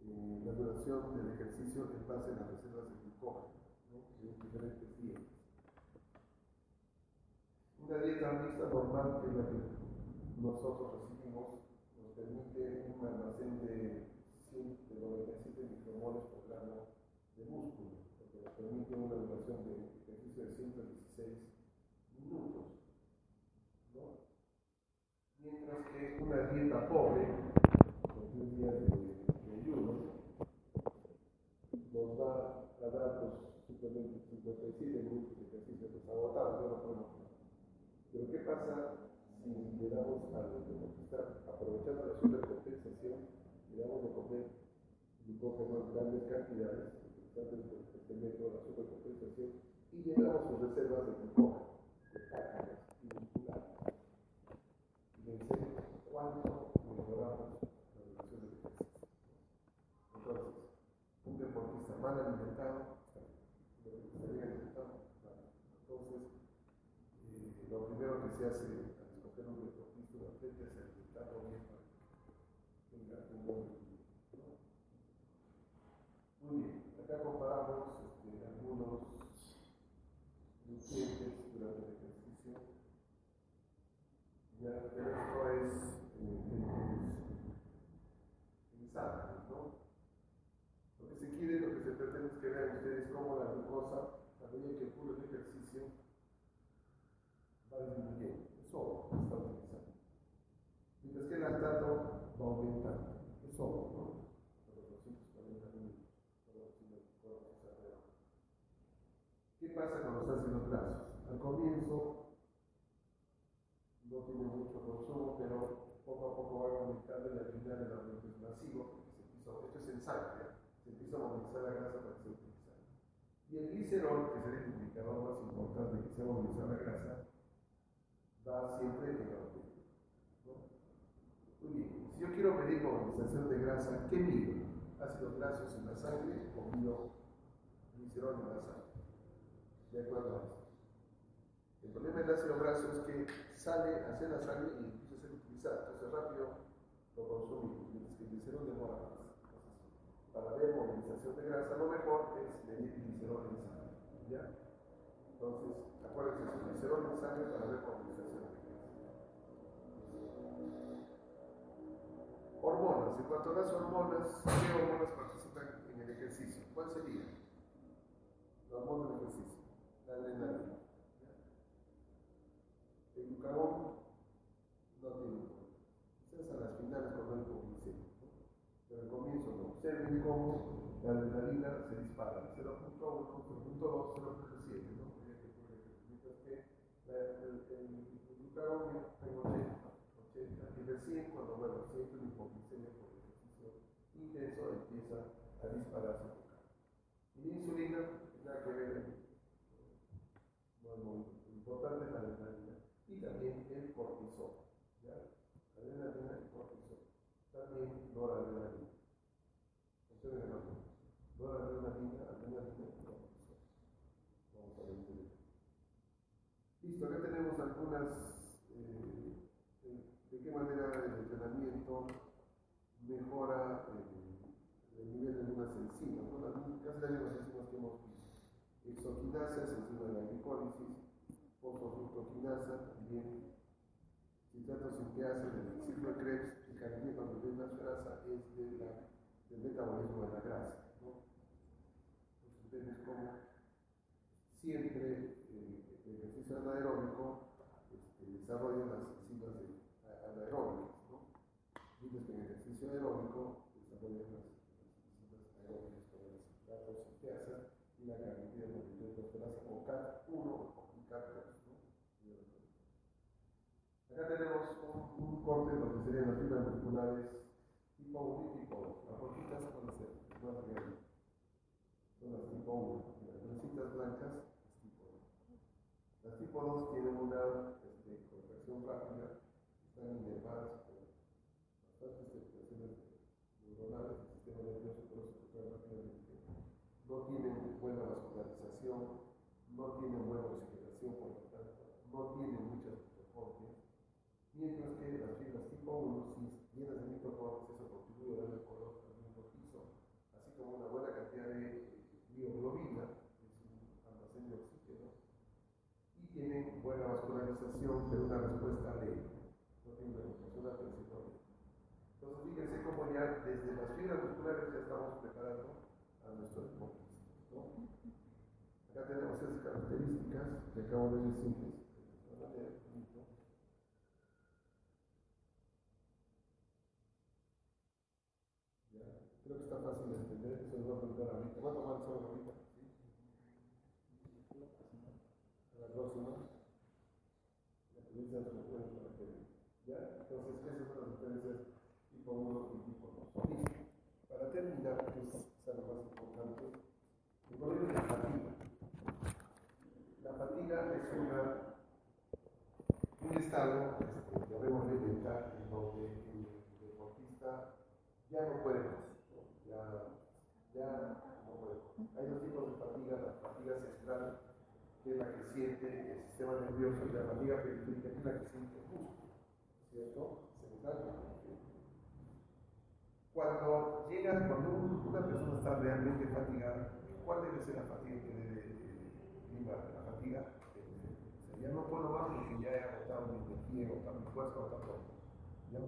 eh, la duración del ejercicio en base a las reservas de glucógeno ¿no? en diferentes días. Una dieta mixta normal, que es la que nosotros recibimos, nos permite un almacén de, 100, de 97 micromoles por gramo de músculo, porque nos permite una duración de ejercicio de 216 minutos. ¿no? Mientras que dieta pobre, con tres días de, ayuno, nos va a dar pues, simplemente 57 minutos de ejercicio pues agotados, yo no podemos. Pero ¿qué pasa si le damos al deportista, aprovechando la supercompensación, le damos de comer glucógeno en grandes cantidades, utilizando este método la supercompensación, y llenamos sus reservas de glucógeno, de cácaras y musculares. Y le enseño cuánto mejoramos la relación del ejercicio. Entonces, un deportista mal alimentado, estaría alimentado. Entonces, eh, lo primero que se hace al escoger un deportista, un atleta, es para que tenga un buen equilibrio. ¿no? Muy bien, acá comparamos este, algunos nutrientes durante el ejercicio. Ya, esto es eh, en sangre, ¿no? Lo que se quiere, lo que se pretende es que vean ustedes cómo la glucosa, a medida que ocurre el ejercicio, va disminuyendo. Eso está utilizando. Mientras que el lactato va aumentando. Eso, ¿no? A los 240 minutos. ¿Qué pasa con los ácidos grasos? Al comienzo no tiene mucho consumo, pero poco a poco va aumentando y al final el aumento es se empieza, esto es en sangre, se empieza a movilizar la grasa para que sea utilizada. Y el glicerol, que es el indicador más importante que se va a movilizar la grasa, va siempre en aumento. ¿no? Muy bien, si yo quiero medir movilización de grasa, ¿qué mido? ¿Ácidos grasos en la sangre o mido glicerol en la sangre? De acuerdo. El problema del ácido graso es que sale hacia la sangre y empieza a ser utilizado. Entonces rápido lo consumimos, mientras que el glicerol demora más. Para ver movilización de grasa, lo mejor es medir glicerol en sangre. ¿Ya? Entonces, acuérdense, glicerol en sangre para ver movilización Hormonas. En cuanto a las hormonas, ¿qué hormonas participan en el ejercicio? ¿Cuál sería? La hormona del ejercicio. La adrenalina. El glucagón no tiene. Quizás a las finales cuando hipoglicemia. ¿no? Pero al comienzo. Observen cómo la adrenalina se dispara. 0.1, 0.2, 0.7, ¿no? Mientras que la, el, el, el glucagón está en 80. 80. Y recién cuando bueno, siente una hipoglicemia por el ejercicio intenso empieza a dispararse glucagón. Y la insulina, nada que ver, bueno, importante es la adrenalina y también el cortisol. ¿ya? Adrenalina y cortisol. También noradrenalina. Ustedes me lo Noradrenalina, adrenalina y cortisol. Vamos a ver un Listo, acá tenemos algunas. Eh, de qué manera el mejora eh, el nivel de algunas enzimas. ¿no? Casi las mismas enzimas que hemos visto. Exoquinasas, enzima de la glicólisis, fosfofructoquinasa, también citrato sinteasa del ciclo Krebs, y carne cuando ve grasa es del metabolismo de la grasa. ¿no? Entonces ustedes como siempre eh, el ejercicio anaeróbico este, desarrolla las enzimas de, anaeróbicas, ¿no? mientras que en el ejercicio aeróbico desarrollan las, las enzimas aeróbicas como la citrato sinteasa y la carnitina monohidrogenasa o CAT1 o CAT2. Acá tenemos un, un corte de lo que serían las fibras musculares tipo 1 y tipo 2. Las rojitas son las, son las tipo 1 y las gruesitas blancas las tipo 2. Las tipo 2 tienen una este, contracción rápida, están inervadas por bastantes circulaciones neuronales del sistema nervioso, pero se tocan rápidamente. No buena vascularización, no tienen buena oxigenación, por lo tanto, no tienen muchas mitocondrias mientras que las fibras tipo 1, si llenas de mitocondrias, eso contribuye a darle color también rojizo, así como una buena cantidad de mioglobina, que es un almacén de oxígeno, y tienen buena vascularización, pero una television estado, este, debemos mental, en donde el deportista ya no puede más ya, no puedo. Hay dos tipos de fatiga, la fatiga central, que es la que siente el sistema nervioso, y la fatiga periférica, que es la que siente el músculo, ¿cierto? Cuando llega, cuando una persona está realmente fatigada, ¿cuál debe ser la fatiga que debe limar? La fatiga no puedo más porque ya he agotado mi energía, agotado mi fuerza, agotado todo. ¿ya?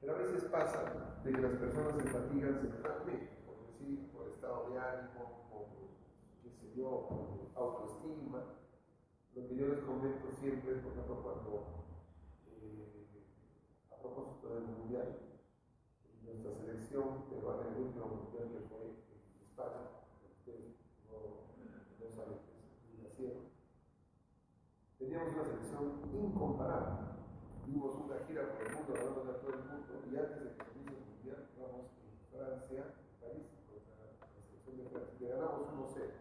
Pero a veces pasa de que las personas se fatigan centralmente por estado de ánimo, por, qué sé yo, por autoestima. Lo que yo les comento siempre por ejemplo, cuando, eh, a propósito del mundial, nuestra selección peruana, el último mundial que fue en España, ustedes no, no saben nacieron, teníamos una selección incomparable. Tuvimos una gira por el mundo, hablando de todo el mundo, y antes de que se inicie el mundial, íbamos en Francia, París, le ganamos 1-0.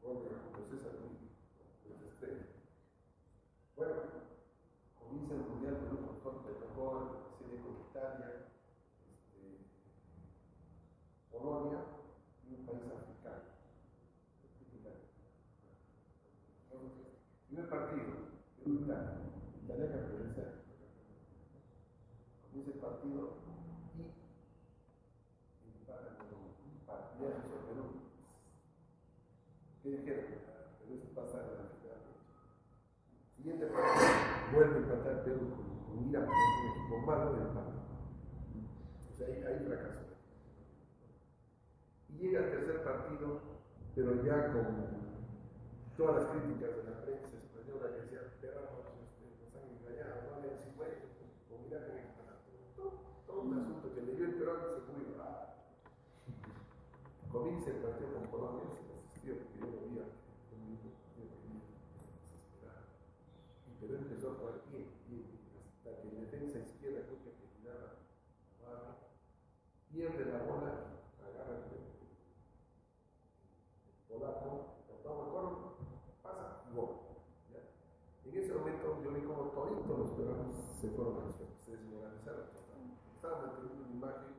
Gol de Julio César de estrella. Bueno, comienza el Mundial con un montón de tocó serie con Italia, este, Polonia y un país africano. Primer partido, Perú-Italia. Italia campeón Comienza el partido ¿Qué dijeron? Pero eso pasa en la final. Siguiente partido, vuelve a empatar Perú con, con un equipo malo de empate. O sea, ahí, ahí fracasó. Y llega el tercer partido, pero ya con todas las críticas de la prensa española que decían, perramos, este, nos han engañado, no habían 50, con Irán en el todo, todo un asunto que le dio el Perú se muy bravo. Comienza el partido con Colombia, porque yo lo vi un desesperado. Y Perú empezó a jugar bien, bien, hasta que en defensa izquierda creo que terminaba la pierde la bola, agarra el, polaco, no me acuerdo, pasa, gol. En ese momento yo vi como toditos los peruanos se fueron a suelo, se desmoralizaron Estaban manteniendo una imagen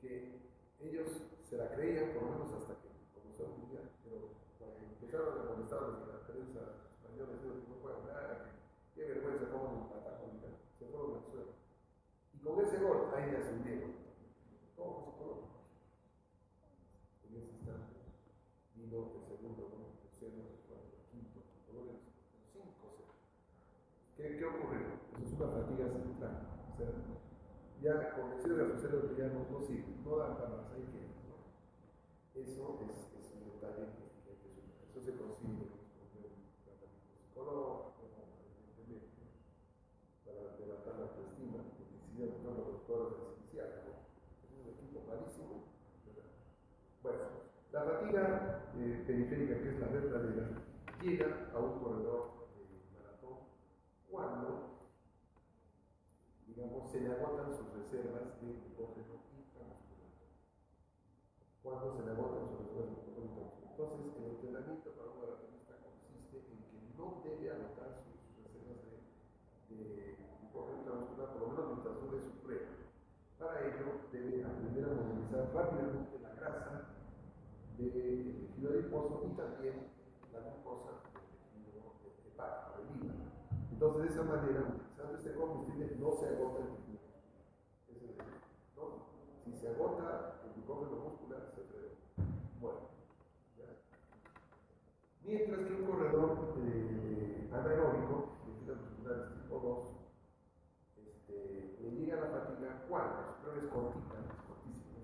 que ellos se la creían, por lo menos hasta que comenzó el mundial empezaron a molestar a la prensa española no puede hablar, qué vergüenza, cómo con Italia. Se fueron al suelo. Y con ese gol, ahí ya ascendieron. Todo se coló. En ese instante vino el segundo gol, el tercero, el cuarto, el quinto, el cinco, ¿Qué, ¿Qué ocurrió? Eso es una fatiga central. O sea, ya convencido de hacer lo que ya no es posible, no dan para más, que. Eso es, es un detalle que se consigue con el tratamiento psicólogo, para levantar la autoestima, porque si no los doctores esenciales, es un equipo malísimo. Bueno, la fatiga eh, periférica, que es la verdadera, llega a un corredor de maratón cuando, digamos, se le agotan sus reservas de glucógeno. Cuando se le agotan sus glucógeno entonces, el entrenamiento para un maratonista consiste en que no debe agotar sus, reservas de, de muscular, por lo menos mientras dure su prueba. Para ello, debe aprender a movilizar rápidamente la grasa del tejido adiposo y también la glucosa del tejido hepático, el hígado. Entonces, de esa manera, utilizando este combustible, no se agota el. Si se agota el glucógeno muscular, se frena. Bueno. Mientras que un corredor eh, anaeróbico, de filas musculares tipo 2, este, le llega la fatiga cuando, su prueba es cortita, es cortísima,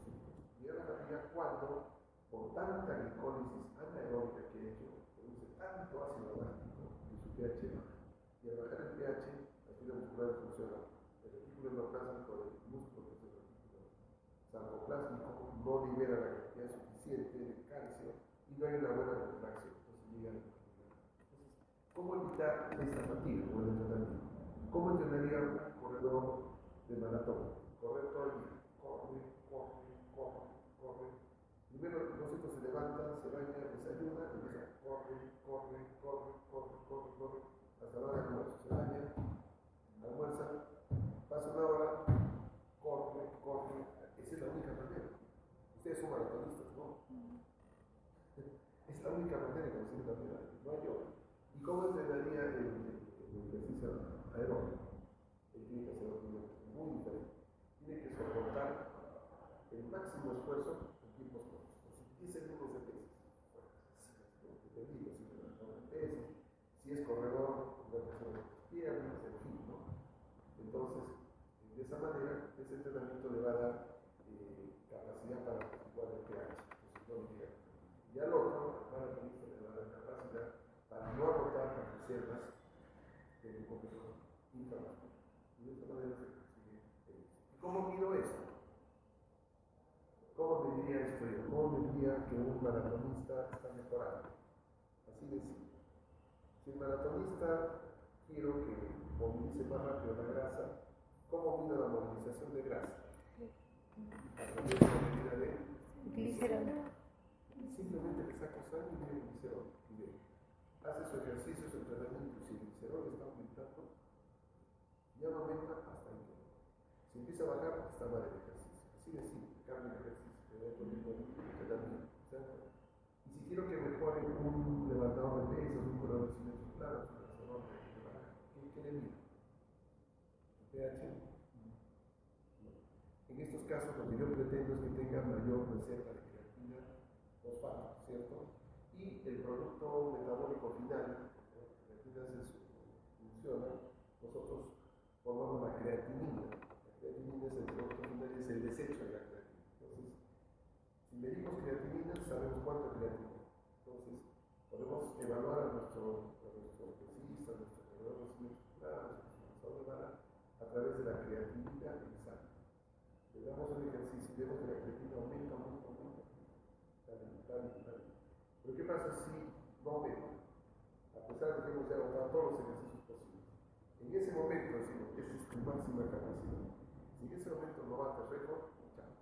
llega la fatiga cuando, por tanta glicólisis anaeróbica que ha hecho, produce tanto ácido pH baja. Y al bajar el pH, la fibra muscular funciona. El retículo endoplasmico del músculo, que es el retículo sarcoplásmico, no libera la cantidad suficiente de calcio y no hay una buena contracción. Entonces llega a Entonces, ¿cómo evitar esta fatiga el entrenamiento? ¿Cómo entrenaría un corredor de maratón? Correr todo el. Corre, corre, corre, corre. Primero, no sé, se levanta, se baña, desayuna, empieza corre, corre, corre, corre, corre, corre, hasta la hora de almuerzo. Se baña, almuerza, pasa una hora, corre, corre. Es la única manera. Ustedes son maratonistas, ¿no? Es la única manera de conseguir la vida. No hay otra. ¿Y cómo entrenaría el, el ejercicio aeróbico? Él tiene que hacer muy diferente. Tiene que soportar el máximo esfuerzo en tiempos cortos. 10 segundos de peso. Dependiendo si si es corredor, la persona de piernas, en fin, ¿no? Entonces, de esa manera, ese entrenamiento le va a dar capacidad para apaciguar el pH. Y al otro, para que le va a dar capacidad para no agotar las reservas del competidor inflamatorio. Y de esta manera se consigue. ¿Y cómo mido esto? ¿Cómo me diría esto yo? ¿Cómo me diría que un maratonista está mejorando? Así de simple. Si el maratonista quiero que movilice más rápido la grasa, ¿cómo mido la movilización de grasa? A través de la medida de Simplemente le saco sangre y mide glicerol. Hace su ejercicio, su entrenamiento, si el glicerol está aumentando, ya no aumenta hasta ahí. Si empieza a bajar, está mal el ejercicio. Así de simple, cambia el ejercicio, te voy poniendo entrenamiento. Y si quiero que mejore un levantador de pesas, un corredor de cimientos claros, un lanzador de baja, ¿qué, ¿qué le mido? ¿El pH? En estos casos, lo que yo pretendo es que tenga mayor reserva de creatina fosfato, ¿cierto? Y metabólico final, la creatina su funciona, nosotros formamos la creatinina. La creatinina es el producto final, es el desecho de la creatina. Entonces, si medimos creatinina, sabemos cuánta creatina. Entonces, podemos evaluar a nuestro, a nuestro pesista, a nuestro corredor a de bala, a través de la creatinina en sangre. Le damos el ejercicio y vemos que la creatina aumenta, aumenta, aumenta. Dale, dale, dale. Pero ¿qué pasa si aumenta? A pesar de que hemos agotado todos los ejercicios posibles. En ese momento decimos, esa es tu máxima capacidad. Si en ese momento no bates récord, chao.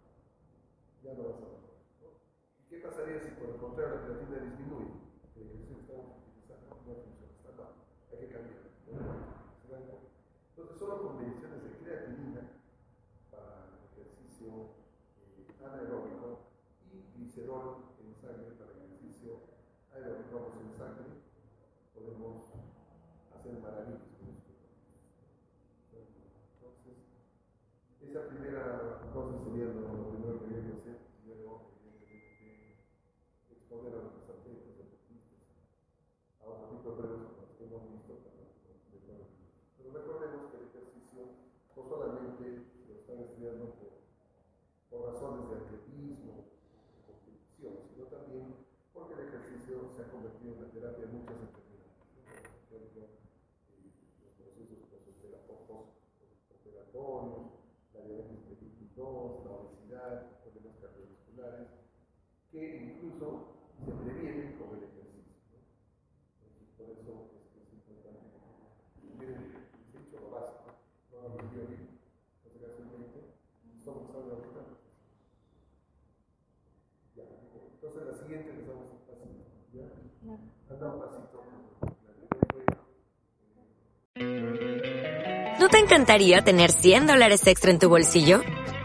Ya no vas a. ¿no? ¿Y qué pasaría si por el contrario la creatina disminuye? El ejercicio que estamos utilizando no funciona, está mal. Hay que cambiar. ¿no? Entonces, solo con mediciones de creatinina para el ejercicio eh, anaeróbico y glicerol en sangre para el ejercicio aeróbico vamos en sangre, podemos hacer maravillas con esto. Entonces, esa primera cosa sería lo, lo primero que habría que hacer, y luego, evidentemente, exponer a nuestros atletas, deportistas, a otro tipo de pruebas como las que hemos visto para mejorar. Pero recordemos que el ejercicio no solamente lo están estudiando por, por razones de atletismo, de competición, sino también porque el ejercicio se ha convertido en la terapia de muchas enfermedades. Por ejemplo, eh, los procesos postoperatorios, la diabetes de tipo 2, la obesidad, problemas cardiovasculares, que incluso se previenen con el ejercicio. por eso es que es importante. Miren, les he dicho lo básico, no lo olvidé bien, no se hace un momento, estamos usando ahorita. Ya, entonces la siguiente empezamos un pasito, ¿ya? No. Anda un pasito. La primera fue ¿No te encantaría tener 100 dólares extra en tu bolsillo?